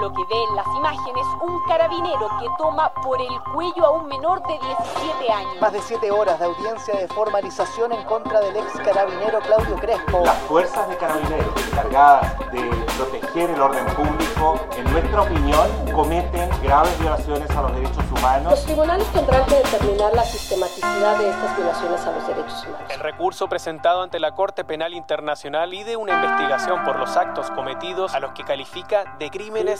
lo que ve en las imágenes un carabinero que toma por el cuello a un menor de 17 años. Más de siete horas de audiencia de formalización en contra del ex carabinero Claudio Crespo. Las fuerzas de carabineros encargadas de proteger el orden público, en nuestra opinión, cometen graves violaciones a los derechos humanos. Los tribunales tendrán que determinar la sistematicidad de estas violaciones a los derechos humanos. El recurso presentado ante la Corte Penal Internacional y de una investigación por los actos cometidos a los que califica de crímenes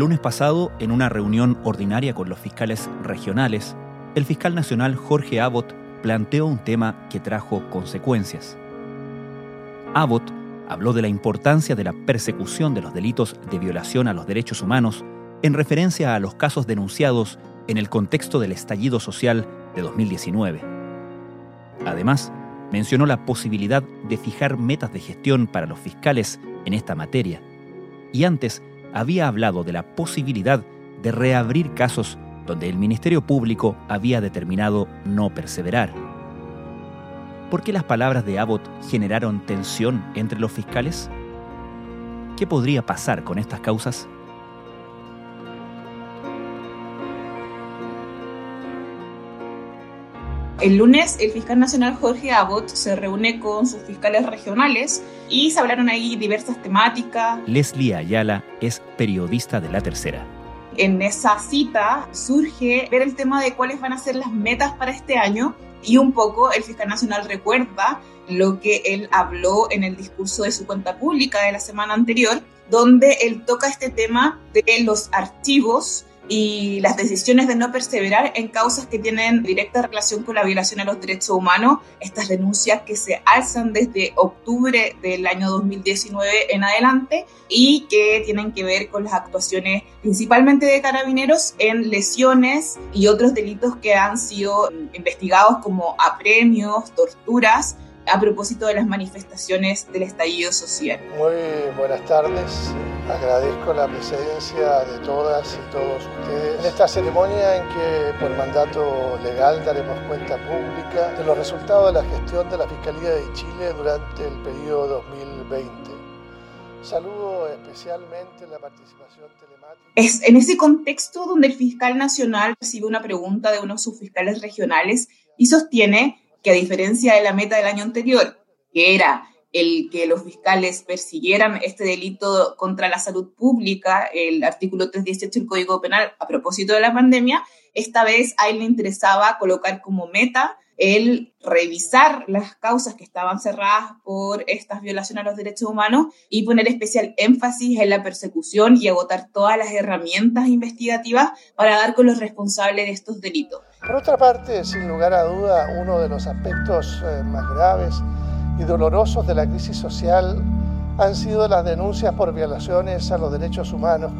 Lunes pasado, en una reunión ordinaria con los fiscales regionales, el fiscal nacional Jorge Abbott planteó un tema que trajo consecuencias. Abbott habló de la importancia de la persecución de los delitos de violación a los derechos humanos en referencia a los casos denunciados en el contexto del estallido social de 2019. Además, mencionó la posibilidad de fijar metas de gestión para los fiscales en esta materia. Y antes había hablado de la posibilidad de reabrir casos donde el Ministerio Público había determinado no perseverar. ¿Por qué las palabras de Abbott generaron tensión entre los fiscales? ¿Qué podría pasar con estas causas? El lunes, el fiscal nacional Jorge Abbott se reúne con sus fiscales regionales y se hablaron ahí diversas temáticas. Leslie Ayala es periodista de La Tercera. En esa cita surge ver el tema de cuáles van a ser las metas para este año y un poco el fiscal nacional recuerda lo que él habló en el discurso de su cuenta pública de la semana anterior, donde él toca este tema de los archivos y las decisiones de no perseverar en causas que tienen directa relación con la violación a los derechos humanos, estas denuncias que se alzan desde octubre del año 2019 en adelante y que tienen que ver con las actuaciones principalmente de carabineros en lesiones y otros delitos que han sido investigados como apremios, torturas a propósito de las manifestaciones del estallido social. Muy buenas tardes. Agradezco la presencia de todas y todos ustedes en esta ceremonia en que por mandato legal daremos cuenta pública de los resultados de la gestión de la Fiscalía de Chile durante el periodo 2020. Saludo especialmente la participación telemática. Es en ese contexto donde el fiscal nacional recibe una pregunta de uno de sus fiscales regionales y sostiene que a diferencia de la meta del año anterior, que era el que los fiscales persiguieran este delito contra la salud pública, el artículo 318 del Código Penal, a propósito de la pandemia, esta vez a él le interesaba colocar como meta el revisar las causas que estaban cerradas por estas violaciones a los derechos humanos y poner especial énfasis en la persecución y agotar todas las herramientas investigativas para dar con los responsables de estos delitos. Por otra parte, sin lugar a duda, uno de los aspectos eh, más graves y dolorosos de la crisis social han sido las denuncias por violaciones a los derechos humanos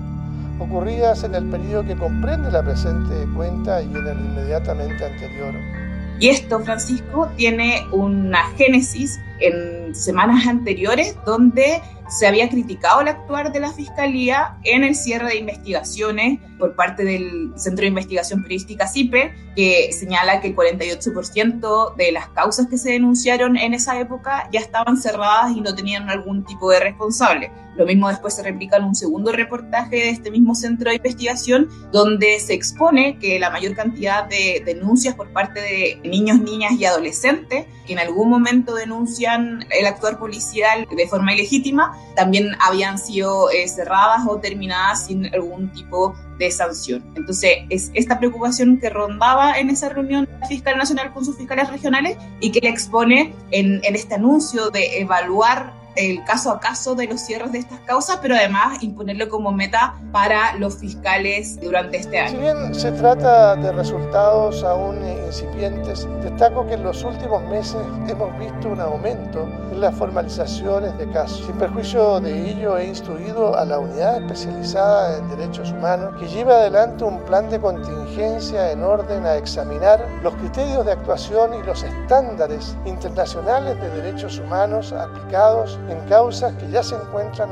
ocurridas en el periodo que comprende la presente cuenta y en el inmediatamente anterior. Y esto, Francisco, tiene una génesis en semanas anteriores donde se había criticado el actuar de la Fiscalía en el cierre de investigaciones por parte del Centro de Investigación Periodística CIPE, que señala que el 48% de las causas que se denunciaron en esa época ya estaban cerradas y no tenían algún tipo de responsable. Lo mismo después se replica en un segundo reportaje de este mismo centro de investigación, donde se expone que la mayor cantidad de denuncias por parte de niños, niñas y adolescentes que en algún momento denuncian el actuar policial de forma ilegítima, también habían sido eh, cerradas o terminadas sin algún tipo de sanción. Entonces, es esta preocupación que rondaba en esa reunión fiscal nacional con sus fiscales regionales y que le expone en, en este anuncio de evaluar el caso a caso de los cierres de estas causas, pero además imponerlo como meta para los fiscales durante este año. Si bien se trata de resultados aún incipientes, destaco que en los últimos meses hemos visto un aumento en las formalizaciones de casos. Sin perjuicio de ello, he instruido a la unidad especializada en derechos humanos que lleva adelante un plan de contingencia en orden a examinar los criterios de actuación y los estándares internacionales de derechos humanos aplicados en causas que ya se encuentran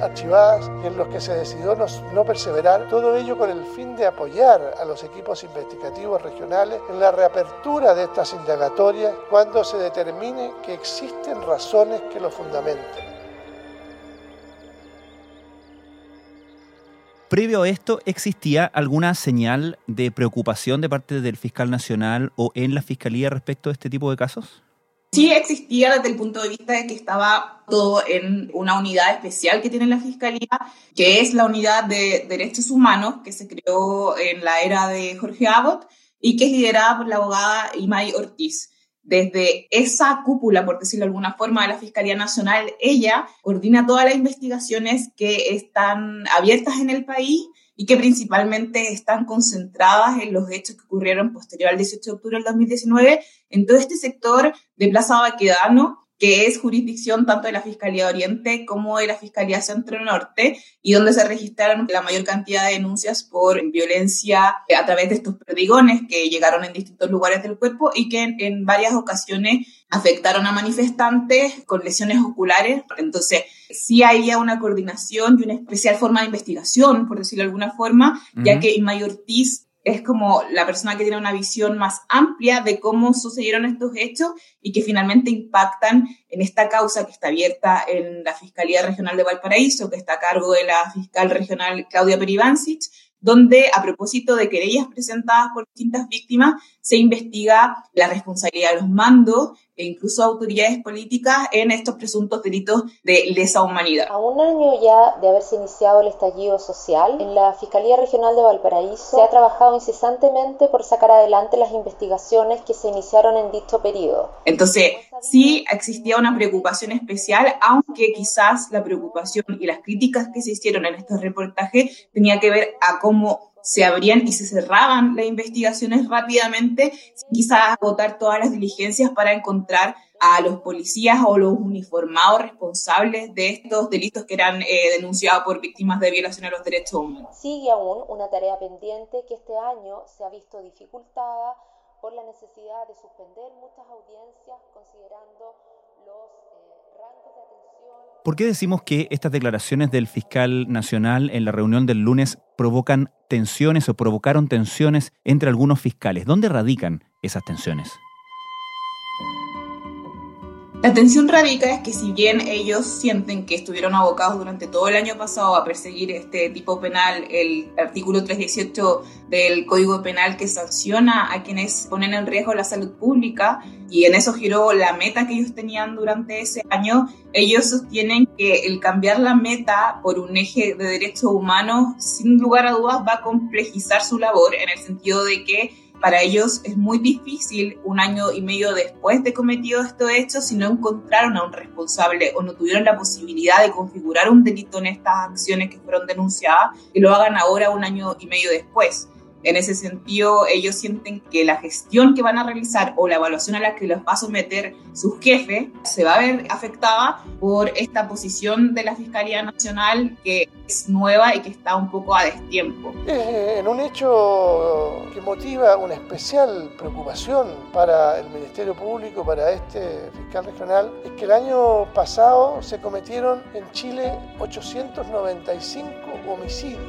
archivadas y en los que se decidió no, perseverar, todo ello con el fin de apoyar a los equipos investigativos regionales en la reapertura de estas indagatorias cuando se determine que existen razones que lo fundamenten. Previo a esto, ¿existía alguna señal de preocupación de parte del fiscal nacional o en la fiscalía respecto a este tipo de casos? Sí existía desde el punto de vista de que estaba todo en una unidad especial que tiene la Fiscalía, que es la unidad de derechos humanos que se creó en la era de Jorge Abbott y que es liderada por la abogada Imai Ortiz. Desde esa cúpula, por decirlo de alguna forma, de la Fiscalía Nacional, ella coordina todas las investigaciones que están abiertas en el país y que principalmente están concentradas en los hechos que ocurrieron posterior al 18 de octubre del 2019 en todo este sector de Plaza Baquedano, que es jurisdicción tanto de la Fiscalía Oriente como de la Fiscalía Centro Norte, y donde se registraron la mayor cantidad de denuncias por violencia a través de estos perdigones que llegaron en distintos lugares del cuerpo y que en, en varias ocasiones afectaron a manifestantes con lesiones oculares. Entonces, sí había una coordinación y una especial forma de investigación, por decirlo de alguna forma, ya que Imay Ortiz es como la persona que tiene una visión más amplia de cómo sucedieron estos hechos y que finalmente impactan en esta causa que está abierta en la Fiscalía Regional de Valparaíso, que está a cargo de la fiscal regional Claudia Peribancic, donde a propósito de querellas presentadas por distintas víctimas, se investiga la responsabilidad de los mandos e incluso autoridades políticas en estos presuntos delitos de lesa humanidad. A un año ya de haberse iniciado el estallido social, en la Fiscalía Regional de Valparaíso se ha trabajado incesantemente por sacar adelante las investigaciones que se iniciaron en dicho periodo. Entonces, sí existía una preocupación especial, aunque quizás la preocupación y las críticas que se hicieron en estos reportajes tenía que ver a cómo se abrían y se cerraban las investigaciones rápidamente, quizás agotar todas las diligencias para encontrar a los policías o los uniformados responsables de estos delitos que eran eh, denunciados por víctimas de violación a los derechos humanos. Sigue aún una tarea pendiente que este año se ha visto dificultada por la necesidad de suspender muchas audiencias considerando los eh, rangos de atención. ¿Por qué decimos que estas declaraciones del fiscal nacional en la reunión del lunes provocan tensiones o provocaron tensiones entre algunos fiscales? ¿Dónde radican esas tensiones? La tensión radica es que si bien ellos sienten que estuvieron abocados durante todo el año pasado a perseguir este tipo penal, el artículo 318 del Código Penal que sanciona a quienes ponen en riesgo la salud pública, y en eso giró la meta que ellos tenían durante ese año, ellos sostienen que el cambiar la meta por un eje de derechos humanos, sin lugar a dudas, va a complejizar su labor en el sentido de que para ellos es muy difícil un año y medio después de cometido estos hechos si no encontraron a un responsable o no tuvieron la posibilidad de configurar un delito en estas acciones que fueron denunciadas, que lo hagan ahora un año y medio después. En ese sentido, ellos sienten que la gestión que van a realizar o la evaluación a la que los va a someter su jefe se va a ver afectada por esta posición de la Fiscalía Nacional que es nueva y que está un poco a destiempo. Eh, en un hecho que motiva una especial preocupación para el Ministerio Público, para este fiscal regional, es que el año pasado se cometieron en Chile 895 homicidios,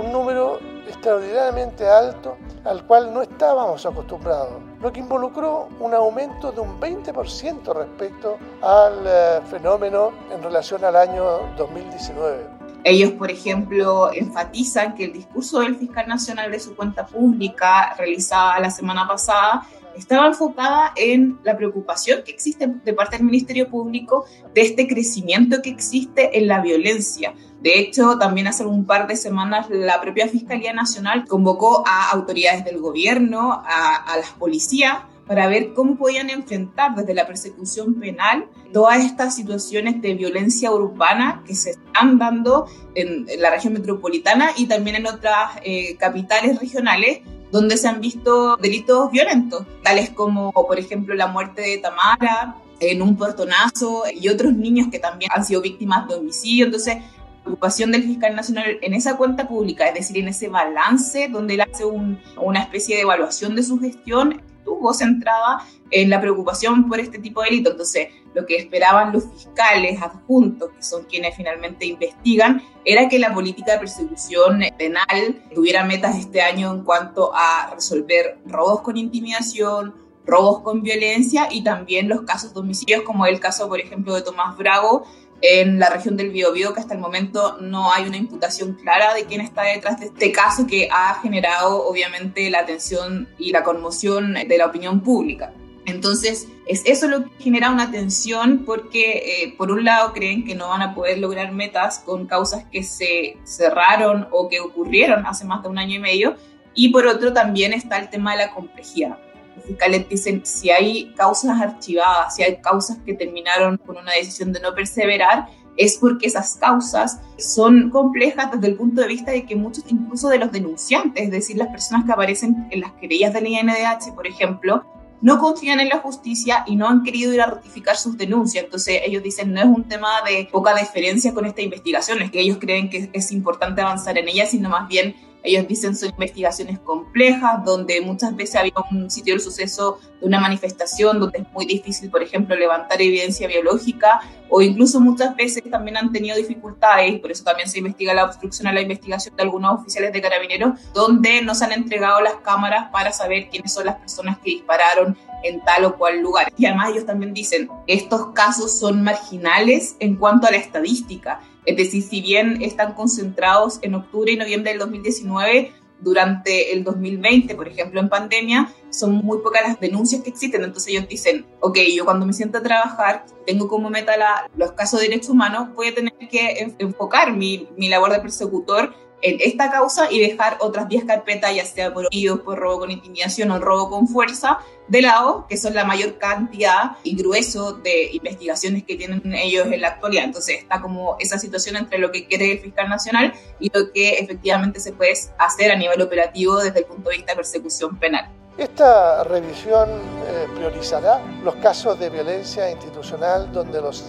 un número extraordinariamente alto al cual no estábamos acostumbrados, lo que involucró un aumento de un 20% respecto al eh, fenómeno en relación al año 2019. Ellos, por ejemplo, enfatizan que el discurso del fiscal nacional de su cuenta pública realizada la semana pasada estaba enfocada en la preocupación que existe de parte del Ministerio Público de este crecimiento que existe en la violencia. De hecho, también hace un par de semanas la propia Fiscalía Nacional convocó a autoridades del gobierno, a, a las policías, para ver cómo podían enfrentar desde la persecución penal todas estas situaciones de violencia urbana que se están dando en, la región metropolitana y también en otras eh, capitales regionales donde se han visto delitos violentos, tales como, por ejemplo, la muerte de Tamara en un portonazo y otros niños que también han sido víctimas de homicidio. Entonces, la preocupación del fiscal nacional en esa cuenta pública, es decir, en ese balance donde él hace una especie de evaluación de su gestión, estuvo centrada en la preocupación por este tipo de delito. Entonces, lo que esperaban los fiscales adjuntos, que son quienes finalmente investigan, era que la política de persecución penal tuviera metas este año en cuanto a resolver robos con intimidación, robos con violencia y también los casos de homicidios, como el caso, por ejemplo, de Tomás Bravo en la región del Biobío, que hasta el momento no hay una imputación clara de quién está detrás de este caso que ha generado, obviamente, la atención y la conmoción de la opinión pública. Entonces, es eso lo que genera una tensión porque, eh, por un lado, creen que no van a poder lograr metas con causas que se cerraron o que ocurrieron hace más de un año y medio, y por otro también está el tema de la complejidad. Los fiscales dicen si hay causas archivadas, si hay causas que terminaron con una decisión de no perseverar, es porque esas causas son complejas desde el punto de vista de que muchos, incluso de los denunciantes, es decir, las personas que aparecen en las querellas del INDH, por ejemplo, no confían en la justicia y no han querido ir a ratificar sus denuncias. Entonces ellos dicen no es un tema de poca diferencia con esta investigación, es que ellos creen que es importante avanzar en ella, sino más bien ellos dicen son investigaciones complejas, donde muchas veces había un sitio del suceso de una manifestación, donde es muy difícil, por ejemplo, levantar evidencia biológica, o incluso muchas veces también han tenido dificultades, por eso también se investiga la obstrucción a la investigación de algunos oficiales de carabineros, donde no se han entregado las cámaras para saber quiénes son las personas que dispararon en tal o cual lugar. Y además ellos también dicen, estos casos son marginales en cuanto a la estadística. Es decir, si bien están concentrados en octubre y noviembre del 2019, durante el 2020, por ejemplo, en pandemia, son muy pocas las denuncias que existen. Entonces ellos dicen, ok, yo cuando me siento a trabajar, tengo como meta los casos de derechos humanos, voy a tener que enfocar mi, mi labor de persecutor en esta causa y dejar otras 10 carpetas, ya sea por por robo con intimidación o robo con fuerza, de lado, que son la mayor cantidad y grueso de investigaciones que tienen ellos en la actualidad. Entonces está como esa situación entre lo que quiere el fiscal nacional y lo que efectivamente se puede hacer a nivel operativo desde el punto de vista de persecución penal. Esta revisión eh, priorizará los casos de violencia institucional donde los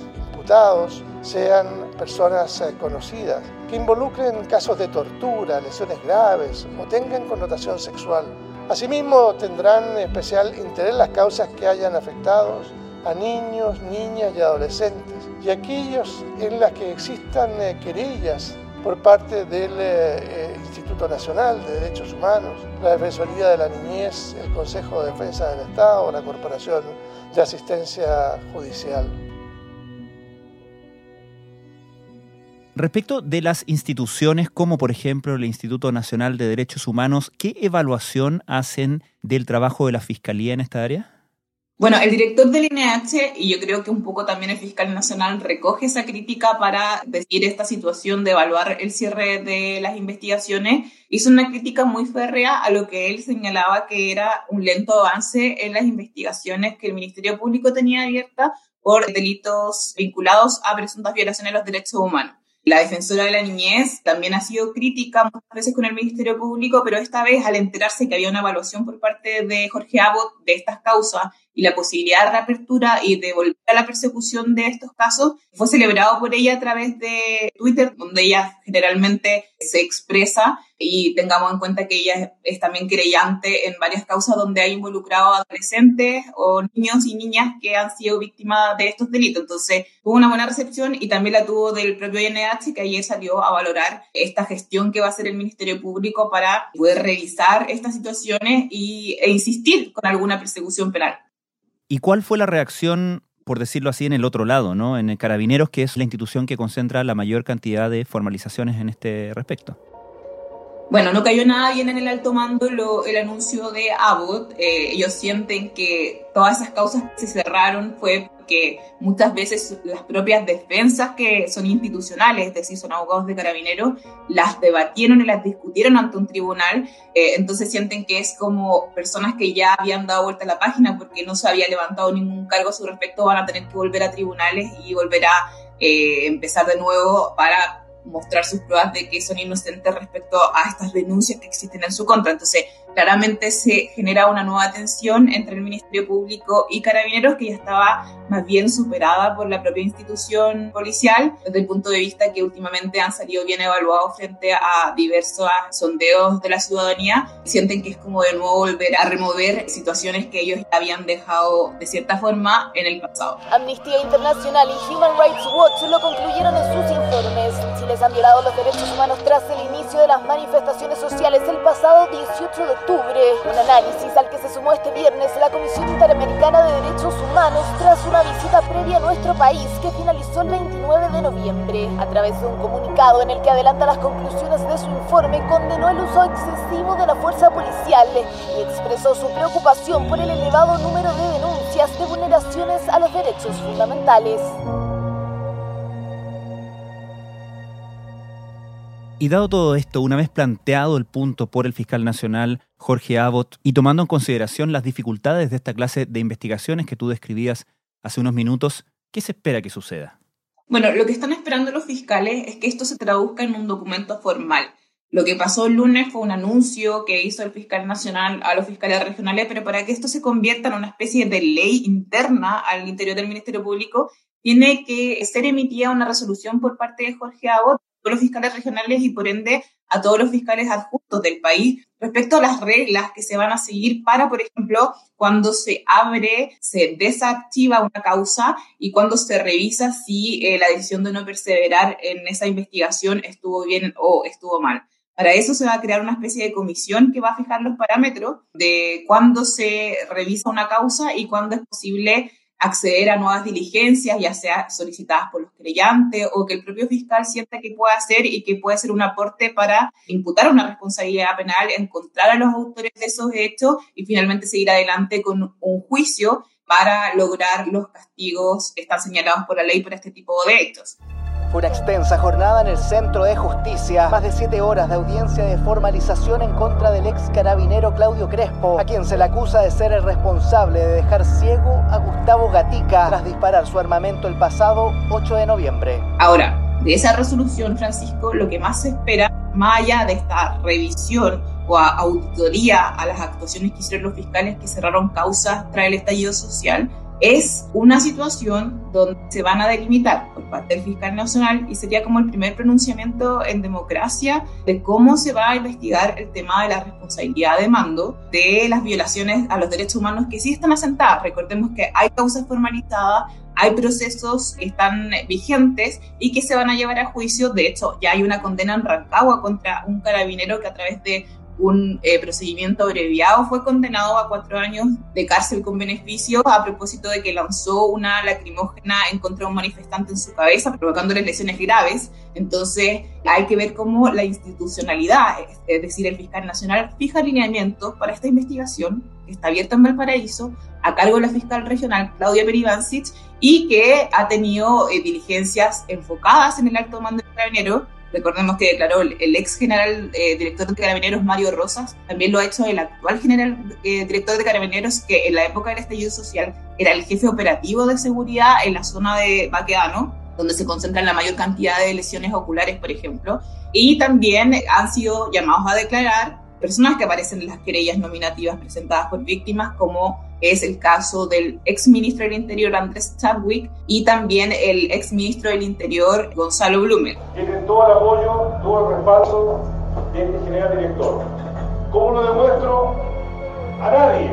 imputados sean personas eh, conocidas, que involucren casos de tortura, lesiones graves o tengan connotación sexual. Asimismo, tendrán especial interés las causas que hayan afectado a niños, niñas y adolescentes, y aquellos en las que existan eh, querellas por parte del eh, Instituto Nacional de Derechos Humanos, la Defensoría de la Niñez, el Consejo de Defensa del Estado o la Corporación de Asistencia Judicial. Respecto de las instituciones como por ejemplo el Instituto Nacional de Derechos Humanos, ¿qué evaluación hacen del trabajo de la Fiscalía en esta área? Bueno, el director del INH, y yo creo que un poco también el fiscal nacional recoge esa crítica para decir esta situación de evaluar el cierre de las investigaciones, hizo una crítica muy férrea a lo que él señalaba que era un lento avance en las investigaciones que el Ministerio Público tenía abiertas por delitos vinculados a presuntas violaciones de los derechos humanos. La defensora de la niñez también ha sido crítica muchas veces con el Ministerio Público, pero esta vez al enterarse que había una evaluación por parte de Jorge Abbott de estas causas y la posibilidad de reapertura y de volver a la persecución de estos casos, fue celebrado por ella a través de Twitter, donde ella generalmente se expresa y tengamos en cuenta que ella es también creyente en varias causas donde ha involucrado a adolescentes o niños y niñas que han sido víctimas de estos delitos. Entonces, tuvo una buena recepción y también la tuvo del propio INH, que ayer salió a valorar esta gestión que va a hacer el Ministerio Público para poder revisar estas situaciones y, e insistir con alguna persecución penal. ¿Y cuál fue la reacción por decirlo así, en el otro lado, ¿no? En el Carabineros, que es la institución que concentra la mayor cantidad de formalizaciones en este respecto. Bueno, no cayó nada bien en el alto mando lo, el anuncio de Abbott. Eh, ellos sienten que todas esas causas que se cerraron fue porque muchas veces las propias defensas que son institucionales, es decir, son abogados de carabineros, las debatieron y las discutieron ante un tribunal. Eh, entonces sienten que es como personas que ya habían dado vuelta a la página porque no se había levantado ningún cargo a su respecto, van a tener que volver a tribunales y volver a eh, empezar de nuevo para mostrar sus pruebas de que son inocentes respecto a estas denuncias que existen en su contra. Entonces, claramente se genera una nueva tensión entre el Ministerio Público y Carabineros que ya estaba más bien superada por la propia institución policial, desde el punto de vista que últimamente han salido bien evaluados frente a diversos sondeos de la ciudadanía. Sienten que es como de nuevo volver a remover situaciones que ellos habían dejado de cierta forma en el pasado. Amnistía Internacional y Human Rights Watch lo concluyeron en sus informes. Si les han violado los derechos humanos tras el inicio de las manifestaciones sociales el pasado 18 de Un análisis al que se sumó este viernes la Comisión Interamericana de Derechos Humanos tras una visita previa a nuestro país que finalizó el 29 de noviembre. A través de un comunicado en el que adelanta las conclusiones de su informe, condenó el uso excesivo de la fuerza policial y expresó su preocupación por el elevado número de denuncias de vulneraciones a los derechos fundamentales. Y dado todo esto, una vez planteado el punto por el fiscal nacional Jorge Abbott y tomando en consideración las dificultades de esta clase de investigaciones que tú describías hace unos minutos, ¿qué se espera que suceda? Bueno, lo que están esperando los fiscales es que esto se traduzca en un documento formal. Lo que pasó el lunes fue un anuncio que hizo el fiscal nacional a los fiscales regionales, pero para que esto se convierta en una especie de ley interna al interior del Ministerio Público, tiene que ser emitida una resolución por parte de Jorge Abbott todos los fiscales regionales y por ende a todos los fiscales adjuntos del país respecto a las reglas que se van a seguir para, por ejemplo, cuando se abre, se desactiva una causa y cuando se revisa si eh, la decisión de no perseverar en esa investigación estuvo bien o estuvo mal. Para eso se va a crear una especie de comisión que va a fijar los parámetros de cuándo se revisa una causa y cuándo es posible acceder a nuevas diligencias, ya sea solicitadas por los creyentes o que el propio fiscal sienta que puede hacer y que puede ser un aporte para imputar una responsabilidad penal, encontrar a los autores de esos hechos y finalmente seguir adelante con un juicio para lograr los castigos que están señalados por la ley por este tipo de hechos. Una extensa jornada en el Centro de Justicia, más de siete horas de audiencia de formalización en contra del ex carabinero Claudio Crespo, a quien se le acusa de ser el responsable de dejar ciego a Gustavo Gatica tras disparar su armamento el pasado 8 de noviembre. Ahora, de esa resolución, Francisco, lo que más se espera, más allá de esta revisión o auditoría a las actuaciones que hicieron los fiscales que cerraron causas tras el estallido social, es una situación donde se van a delimitar por parte del fiscal nacional y sería como el primer pronunciamiento en democracia de cómo se va a investigar el tema de la responsabilidad de mando de las violaciones a los derechos humanos que sí están asentadas. Recordemos que hay causas formalizadas, hay procesos que están vigentes y que se van a llevar a juicio. De hecho, ya hay una condena en Rancagua contra un carabinero que a través de un eh, procedimiento abreviado, fue condenado a cuatro años de cárcel con beneficio a propósito de que lanzó una lacrimógena en contra de un manifestante en su cabeza, provocándole lesiones graves. Entonces, hay que ver cómo la institucionalidad, es decir, el fiscal nacional, fija lineamientos para esta investigación que está abierta en Valparaíso, a cargo de la fiscal regional Claudia Peribancic, y que ha tenido eh, diligencias enfocadas en el alto mando del carabinero Recordemos que declaró el, ex general eh, director de Carabineros, Mario Rosas, también lo ha hecho el actual general eh, director de Carabineros, que en la época del estallido social era el jefe operativo de seguridad en la zona de Baqueano, donde se concentran la mayor cantidad de lesiones oculares, por ejemplo. Y también han sido llamados a declarar personas que aparecen en las querellas nominativas presentadas por víctimas, como es el caso del ex ministro del Interior Andrés Chadwick y también el ex ministro del Interior Gonzalo Blumer. Tienen todo el apoyo, todo el respaldo del general director. ¿Cómo lo demuestro? A nadie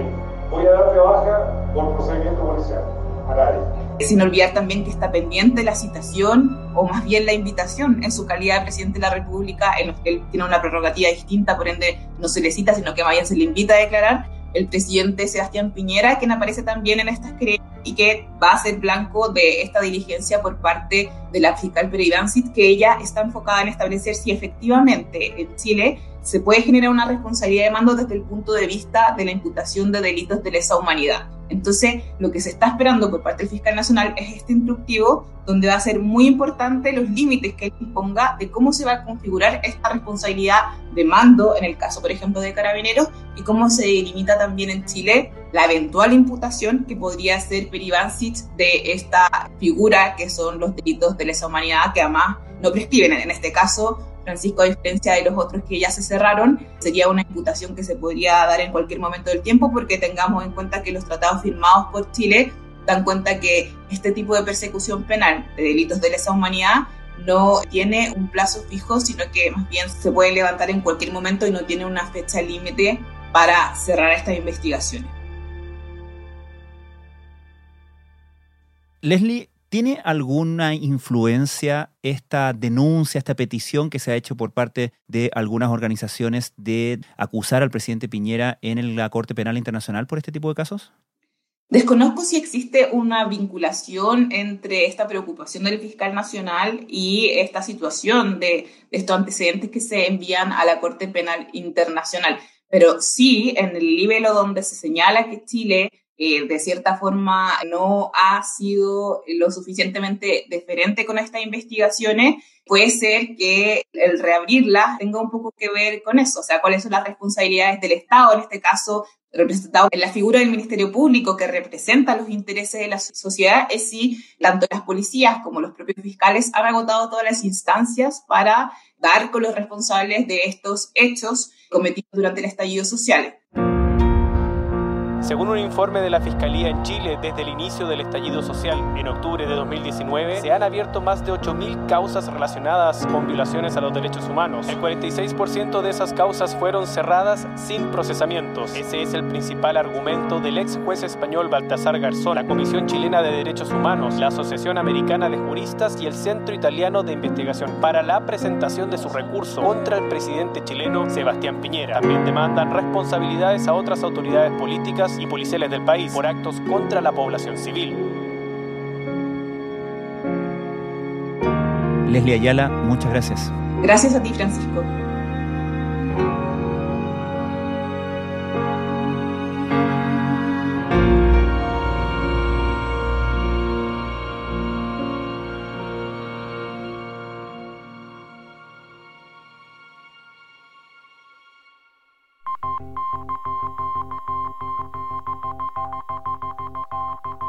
voy a dar de baja por procedimiento policial. A nadie. Sin olvidar también que está pendiente la citación o más bien la invitación en su calidad de presidente de la República, en los que él tiene una prerrogativa distinta, por ende no se le cita, sino que más bien se le invita a declarar el presidente Sebastián Piñera, quien aparece también en estas creencias y que va a ser blanco de esta diligencia por parte de la fiscal Peribancit, que ella está enfocada en establecer si efectivamente en Chile se puede generar una responsabilidad de mando desde el punto de vista de la imputación de delitos de lesa humanidad. Entonces, lo que se está esperando por parte del fiscal nacional es este instructivo, donde va a ser muy importante los límites que él imponga de cómo se va a configurar esta responsabilidad de mando, en el caso, por ejemplo, de carabineros, y cómo se delimita también en Chile la eventual imputación que podría ser peribancit de esta figura que son los delitos de lesa humanidad, que además no prescriben. En este caso, Francisco, a diferencia de los otros que ya se cerraron, sería una imputación que se podría dar en cualquier momento del tiempo porque tengamos en cuenta que los tratados firmados por Chile dan cuenta que este tipo de persecución penal de delitos de lesa humanidad no tiene un plazo fijo, sino que más bien se puede levantar en cualquier momento y no tiene una fecha límite para cerrar estas investigaciones. Leslie, ¿Tiene alguna influencia esta denuncia, esta petición que se ha hecho por parte de algunas organizaciones de acusar al presidente Piñera en la Corte Penal Internacional por este tipo de casos? Desconozco si existe una vinculación entre esta preocupación del fiscal nacional y esta situación de, estos antecedentes que se envían a la Corte Penal Internacional. Pero sí, en el nivel donde se señala que Chile eh, de cierta forma no ha sido lo suficientemente deferente con estas investigaciones, puede ser que el reabrirlas tenga un poco que ver con eso, o sea, cuáles son las responsabilidades del Estado, en este caso representado en la figura del Ministerio Público que representa los intereses de la sociedad, es si tanto las policías como los propios fiscales han agotado todas las instancias para dar con los responsables de estos hechos cometidos durante el estallido social. Según un informe de la Fiscalía en Chile, desde el inicio del estallido social en octubre de 2019, se han abierto más de 8.000 causas relacionadas con violaciones a los derechos humanos. El 46% de esas causas fueron cerradas sin procesamientos. Ese es el principal argumento del ex juez español Baltasar Garzón, la Comisión Chilena de Derechos Humanos, la Asociación Americana de Juristas y el Centro Italiano de Investigación para la presentación de su recurso contra el presidente chileno Sebastián Piñera. También demandan responsabilidades a otras autoridades políticas y policiales del país por actos contra la población civil. Leslie Ayala, muchas gracias. Gracias a ti, Francisco.